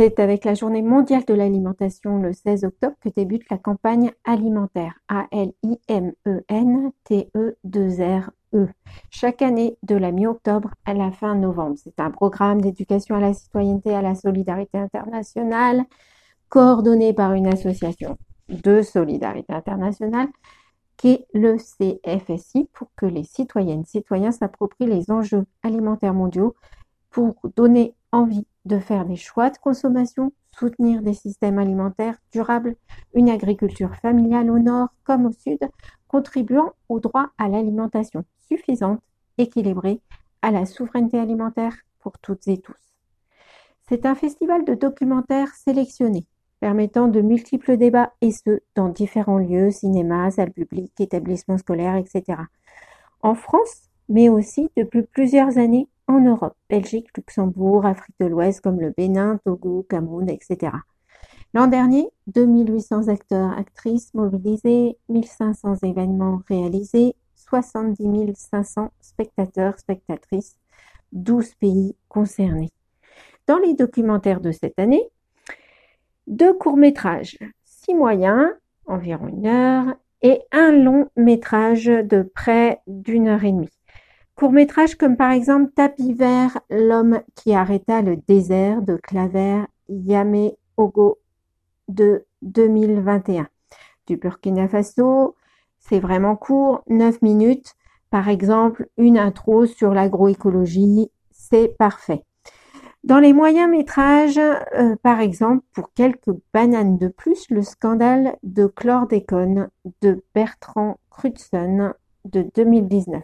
C'est avec la journée mondiale de l'alimentation le 16 octobre que débute la campagne alimentaire A-L-I-M-E-N-T-E-2-R-E. Chaque année de la mi-octobre à la fin novembre. C'est un programme d'éducation à la citoyenneté, à la solidarité internationale, coordonné par une association de solidarité internationale qui est le CFSI pour que les citoyennes et citoyens s'approprient les enjeux alimentaires mondiaux pour donner envie de faire des choix de consommation, soutenir des systèmes alimentaires durables, une agriculture familiale au nord comme au sud, contribuant au droit à l'alimentation suffisante, équilibrée, à la souveraineté alimentaire pour toutes et tous. C'est un festival de documentaires sélectionnés, permettant de multiples débats et ce, dans différents lieux, cinémas, salles publiques, établissements scolaires, etc. En France, mais aussi depuis plusieurs années Europe, Belgique, Luxembourg, Afrique de l'Ouest comme le Bénin, Togo, Cameroun, etc. L'an dernier, 2800 acteurs, actrices mobilisés, 1500 événements réalisés, 70 500 spectateurs, spectatrices, 12 pays concernés. Dans les documentaires de cette année, deux courts-métrages, six moyens, environ une heure, et un long métrage de près d'une heure et demie. Courts-métrages comme par exemple Tapis vert, l'homme qui arrêta le désert de Claver Yame Ogo de 2021. Du Burkina Faso, c'est vraiment court, 9 minutes. Par exemple, une intro sur l'agroécologie, c'est parfait. Dans les moyens métrages, euh, par exemple, pour quelques bananes de plus, le scandale de chlordécone de Bertrand Crutzen de 2019.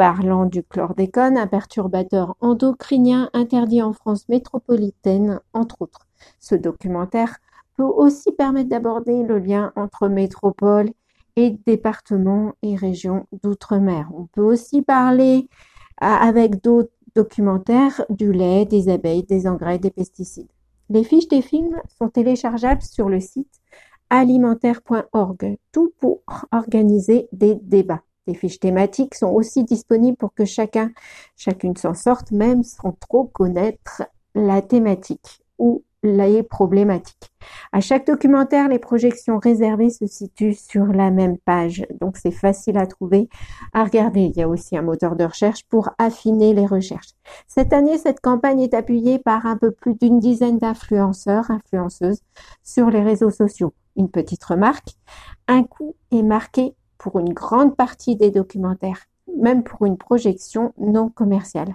Parlant du chlordécone, un perturbateur endocrinien interdit en France métropolitaine, entre autres. Ce documentaire peut aussi permettre d'aborder le lien entre métropole et départements et régions d'outre-mer. On peut aussi parler avec d'autres documentaires du lait, des abeilles, des engrais, des pesticides. Les fiches des films sont téléchargeables sur le site alimentaire.org, tout pour organiser des débats. Les fiches thématiques sont aussi disponibles pour que chacun, chacune s'en sorte, même sans trop connaître la thématique ou les problématiques. À chaque documentaire, les projections réservées se situent sur la même page, donc c'est facile à trouver, à regarder. Il y a aussi un moteur de recherche pour affiner les recherches. Cette année, cette campagne est appuyée par un peu plus d'une dizaine d'influenceurs, influenceuses sur les réseaux sociaux. Une petite remarque, un coût est marqué pour une grande partie des documentaires, même pour une projection non commerciale.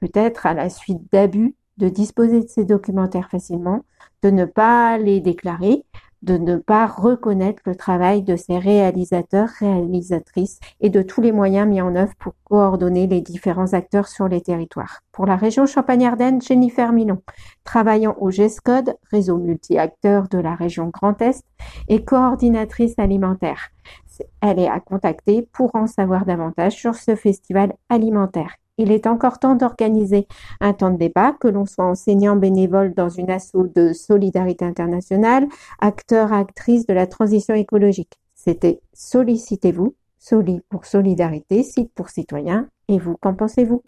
Peut-être à la suite d'abus de disposer de ces documentaires facilement, de ne pas les déclarer, de ne pas reconnaître le travail de ces réalisateurs, réalisatrices et de tous les moyens mis en œuvre pour coordonner les différents acteurs sur les territoires. Pour la région Champagne-Ardenne, Jennifer Milon, travaillant au GESCODE, réseau multi-acteurs de la région Grand Est, et coordinatrice alimentaire. Elle est à contacter pour en savoir davantage sur ce festival alimentaire. Il est encore temps d'organiser un temps de débat, que l'on soit enseignant bénévole dans une asso de solidarité internationale, acteur, actrice de la transition écologique. C'était Sollicitez-vous, Soli pour solidarité, site pour citoyens. Et vous, qu'en pensez-vous?